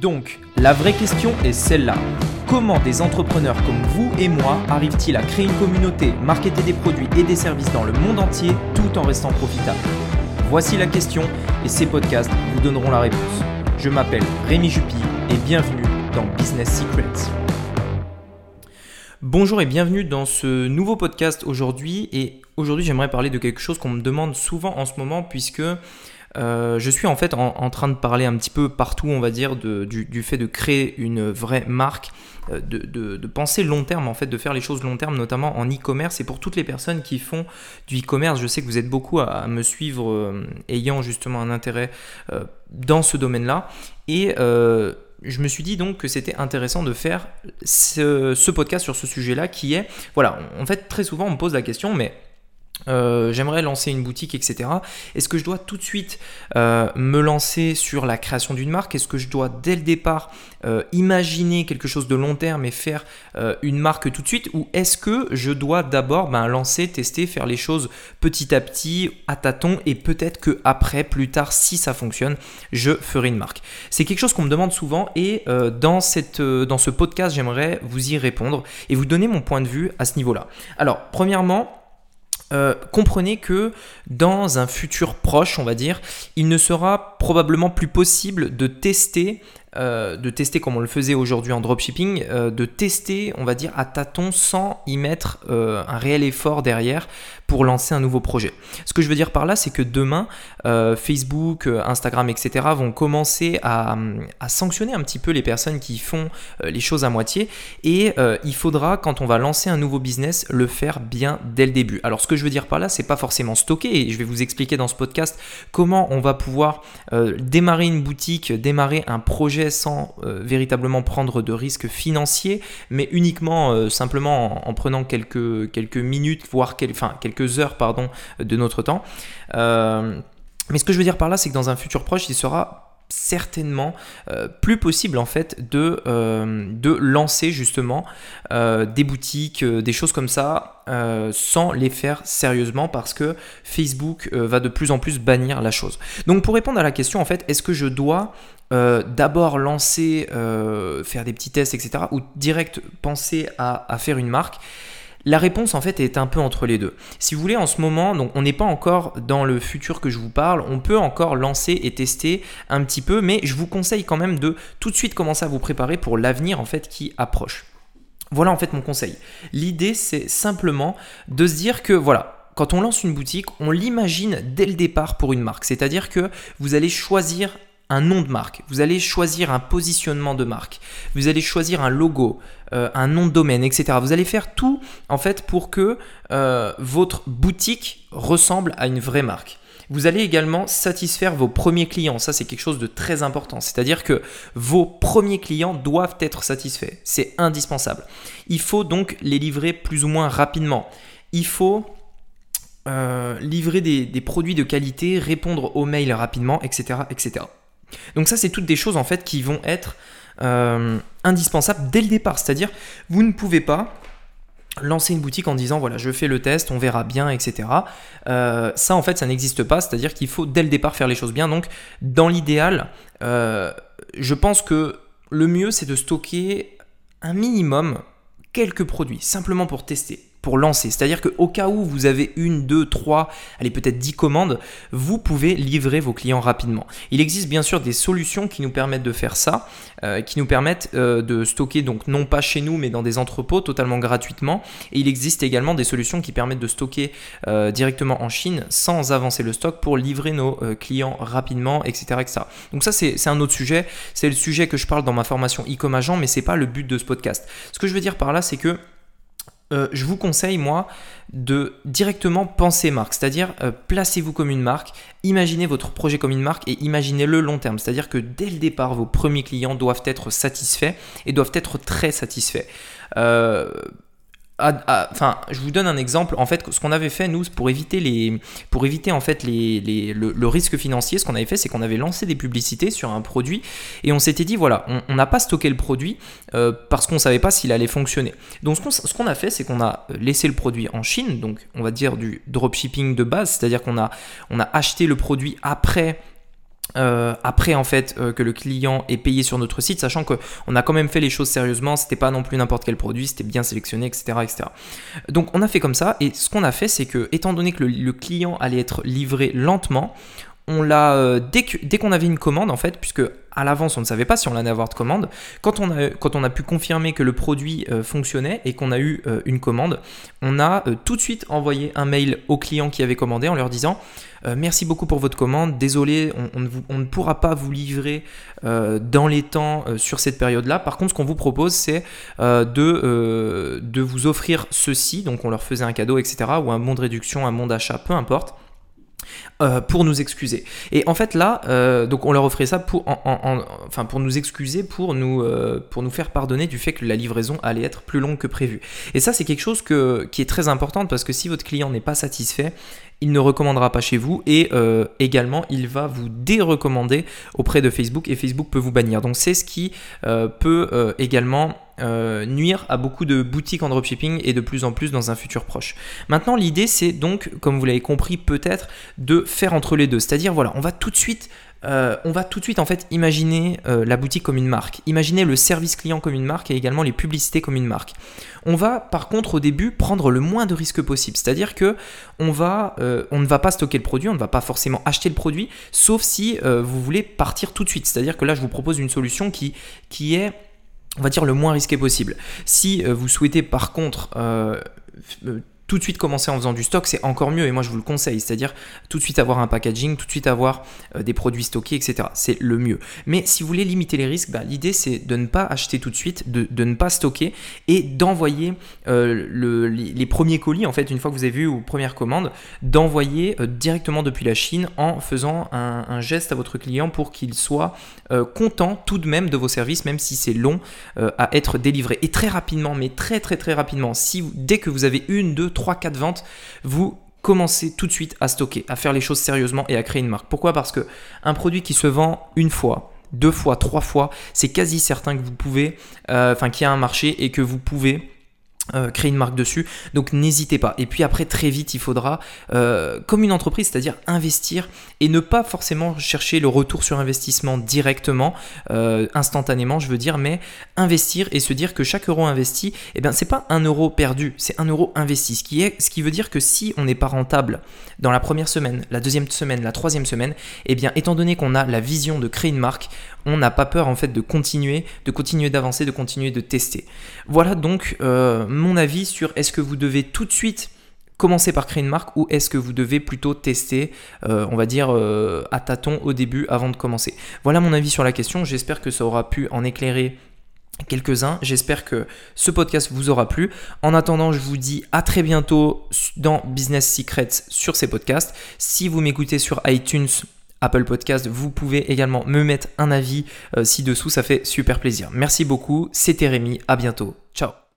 Donc, la vraie question est celle-là. Comment des entrepreneurs comme vous et moi arrivent-ils à créer une communauté, marketer des produits et des services dans le monde entier tout en restant profitables? Voici la question et ces podcasts vous donneront la réponse. Je m'appelle Rémi Jupy et bienvenue dans Business Secrets. Bonjour et bienvenue dans ce nouveau podcast aujourd'hui et aujourd'hui j'aimerais parler de quelque chose qu'on me demande souvent en ce moment puisque euh, je suis en fait en, train de parler un petit peu partout, on va dire, du, fait de créer une vraie marque, euh, de, penser long terme, en fait, de faire les choses long terme, notamment en e-commerce. Et pour toutes les personnes qui font du e-commerce, je sais que vous êtes beaucoup à, me suivre, euh, ayant justement un intérêt dans ce domaine-là. Et je me suis dit donc que c'était intéressant de faire ce, ce podcast sur ce sujet-là qui est, voilà, en fait très souvent on me pose la question, mais euh, j'aimerais lancer une boutique, etc. Est-ce que je dois tout de suite euh, me lancer sur la création d'une marque? Est-ce que je dois dès le départ euh, imaginer quelque chose de long terme et faire une marque tout de suite? Ou est-ce que je dois d'abord ben, lancer, tester, faire les choses petit à petit, à tâtons, et peut-être que après, plus tard, si ça fonctionne, je ferai une marque? C'est quelque chose qu'on me demande souvent et dans, ce podcast, j'aimerais vous y répondre et vous donner mon point de vue à ce niveau-là. Alors, premièrement, euh, comprenez que dans un futur proche, on va dire, il ne sera probablement plus possible de tester euh, de tester comme on le faisait aujourd'hui en dropshipping, euh, de tester, on va dire, à tâtons sans y mettre euh, un réel effort derrière pour lancer un nouveau projet. Ce que je veux dire par là, c'est que demain, Facebook, Instagram, etc. vont commencer à, à, sanctionner un petit peu les personnes qui font les choses à moitié et il faudra, quand on va lancer un nouveau business, le faire bien dès le début. Alors, ce que je veux dire par là, c'est pas forcément stocker et je vais vous expliquer dans ce podcast comment on va pouvoir démarrer une boutique, démarrer un projet sans euh, véritablement prendre de risques financiers, mais uniquement euh, simplement en, prenant quelques, quelques minutes, voire enfin, quelques heures pardon, de notre temps. Euh, mais ce que je veux dire par là, c'est que dans un futur proche, il sera certainement plus possible en fait de, de lancer justement des boutiques, des choses comme ça sans les faire sérieusement parce que Facebook va de plus en plus bannir la chose. Donc pour répondre à la question en fait, est-ce que je dois d'abord lancer, faire des petits tests, etc. ou direct penser à, à faire une marque la réponse en fait est un peu entre les deux. Si vous voulez, en ce moment, donc on n'est pas encore dans le futur que je vous parle, on peut encore lancer et tester un petit peu, mais je vous conseille quand même de tout de suite commencer à vous préparer pour l'avenir en fait qui approche. Voilà en fait mon conseil. L'idée c'est simplement de se dire que voilà, quand on lance une boutique, on l'imagine dès le départ pour une marque. C'est-à-dire que vous allez choisir un nom de marque, vous allez choisir un positionnement de marque, vous allez choisir un logo, euh, un nom de domaine, etc. Vous allez faire tout en fait pour que euh, votre boutique ressemble à une vraie marque. Vous allez également satisfaire vos premiers clients. Ça, c'est quelque chose de très important. C'est-à-dire que vos premiers clients doivent être satisfaits. C'est indispensable. Il faut donc les livrer plus ou moins rapidement. Il faut euh, livrer des, des, produits de qualité, répondre aux mails rapidement, etc., etc. Donc ça, c'est toutes des choses en fait qui vont être euh, indispensables dès le départ. C'est-à-dire, vous ne pouvez pas lancer une boutique en disant voilà je fais le test, on verra bien, etc. Euh, ça en fait ça n'existe pas, c'est-à-dire qu'il faut dès le départ faire les choses bien. Donc dans l'idéal, euh, je pense que le mieux c'est de stocker un minimum quelques produits, simplement pour tester lancer. C'est-à-dire qu'au cas où vous avez une, deux, trois, allez peut-être dix commandes, vous pouvez livrer vos clients rapidement. Il existe bien sûr des solutions qui nous permettent de faire ça, euh, qui nous permettent euh, de stocker donc non pas chez nous mais dans des entrepôts totalement gratuitement. Et il existe également des solutions qui permettent de stocker euh, directement en Chine sans avancer le stock pour livrer nos clients rapidement, etc., etc. Donc ça c'est un autre sujet. C'est le sujet que je parle dans ma formation e-com agent, mais c'est pas le but de ce podcast. Ce que je veux dire par là, c'est que euh, je vous conseille, moi, de directement penser marque, c'est-à-dire euh, placez-vous comme une marque, imaginez votre projet comme une marque et imaginez-le long terme, c'est-à-dire que dès le départ, vos premiers clients doivent être satisfaits et doivent être très satisfaits. Euh, enfin, je vous donne un exemple. En fait, ce qu'on avait fait nous pour éviter les, pour éviter en fait les, le, risque financier, ce qu'on avait fait, c'est qu'on avait lancé des publicités sur un produit et on s'était dit voilà, on n'a pas stocké le produit euh, parce qu'on savait pas s'il allait fonctionner. Donc ce qu'on a fait, c'est qu'on a laissé le produit en Chine, donc on va dire du dropshipping de base, c'est-à-dire qu'on a on a acheté le produit après euh, après en fait euh, que le client ait payé sur notre site, sachant qu'on a quand même fait les choses sérieusement, c'était pas non plus n'importe quel produit, c'était bien sélectionné, etc., etc. Donc on a fait comme ça, et ce qu'on a fait, c'est que étant donné que le, client allait être livré lentement, on l'a euh, dès qu'on avait une commande en fait, puisque à l'avance on ne savait pas si on allait avoir de commande. Quand on a, pu confirmer que le produit fonctionnait et qu'on a eu une commande, on a tout de suite envoyé un mail au client qui avait commandé en leur disant euh, merci beaucoup pour votre commande. Désolé, on, ne, pourra pas vous livrer euh, dans les temps euh, sur cette période-là. Par contre, ce qu'on vous propose, c'est de, de vous offrir ceci. Donc, on leur faisait un cadeau, etc. Ou un bon de réduction, un bon d'achat, peu importe. Pour nous excuser. Et en fait là, donc on leur offrait ça pour, enfin pour nous excuser, pour nous, pour nous faire pardonner du fait que la livraison allait être plus longue que prévu. Et ça c'est quelque chose que, qui est très important parce que si votre client n'est pas satisfait, il ne recommandera pas chez vous et euh, également il va vous dérecommander auprès de Facebook et Facebook peut vous bannir. Donc c'est ce qui euh, peut euh, également nuire à beaucoup de boutiques en dropshipping et de plus en plus dans un futur proche. Maintenant l'idée c'est donc, comme vous l'avez compris peut-être, de faire entre les deux. C'est-à-dire voilà, on va tout de suite euh, on va tout de suite en fait imaginer euh, la boutique comme une marque, imaginer le service client comme une marque et également les publicités comme une marque. On va par contre au début prendre le moins de risques possible, c'est-à-dire que on, va, euh, on ne va pas stocker le produit, on ne va pas forcément acheter le produit, sauf si vous voulez partir tout de suite. C'est-à-dire que là je vous propose une solution qui, qui est on va dire le moins risqué possible. Si vous souhaitez par contre tout de suite commencer en faisant du stock, c'est encore mieux et moi je vous le conseille, c'est-à-dire tout de suite avoir un packaging, tout de suite avoir euh, des produits stockés, etc. C'est le mieux. Mais si vous voulez limiter les risques, bah, l'idée c'est de ne pas acheter tout de suite, de, ne pas stocker et d'envoyer euh, les, premiers colis, en fait, une fois que vous avez vu vos premières commandes, d'envoyer euh, directement depuis la Chine en faisant un, geste à votre client pour qu'il soit content tout de même de vos services, même si c'est long à être délivré. Et très rapidement, mais très très très rapidement, si dès que vous avez une, deux, 3-4 ventes, vous commencez tout de suite à stocker, à faire les choses sérieusement et à créer une marque. Pourquoi? Parce que un produit qui se vend une fois, deux fois, trois fois, c'est quasi certain que vous pouvez, euh, enfin qu'il y a un marché et que vous pouvez euh, créer une marque dessus. Donc n'hésitez pas. Et puis après, très vite, il faudra, euh, comme une entreprise, c'est-à-dire investir et ne pas forcément chercher le retour sur investissement directement, euh, instantanément, je veux dire, mais investir et se dire que chaque euro investi, eh bien, c'est pas un euro perdu, c'est un euro investi. Ce qui, est, ce qui veut dire que si on n'est pas rentable dans la première semaine, la deuxième semaine, la troisième semaine, eh bien, étant donné qu'on a la vision de créer une marque, on n'a pas peur en fait de continuer, de continuer d'avancer, de continuer de tester. Voilà donc mon avis sur est-ce que vous devez tout de suite commencer par créer une marque ou est-ce que vous devez plutôt tester, euh, on va dire, euh, à tâtons au début avant de commencer Voilà mon avis sur la question. J'espère que ça aura pu en éclairer quelques-uns. J'espère que ce podcast vous aura plu. En attendant, je vous dis à très bientôt dans Business Secrets sur ces podcasts. Si vous m'écoutez sur iTunes, Apple Podcast, vous pouvez également me mettre un avis euh, ci-dessous, ça fait super plaisir. Merci beaucoup, c'était Rémi, à bientôt. Ciao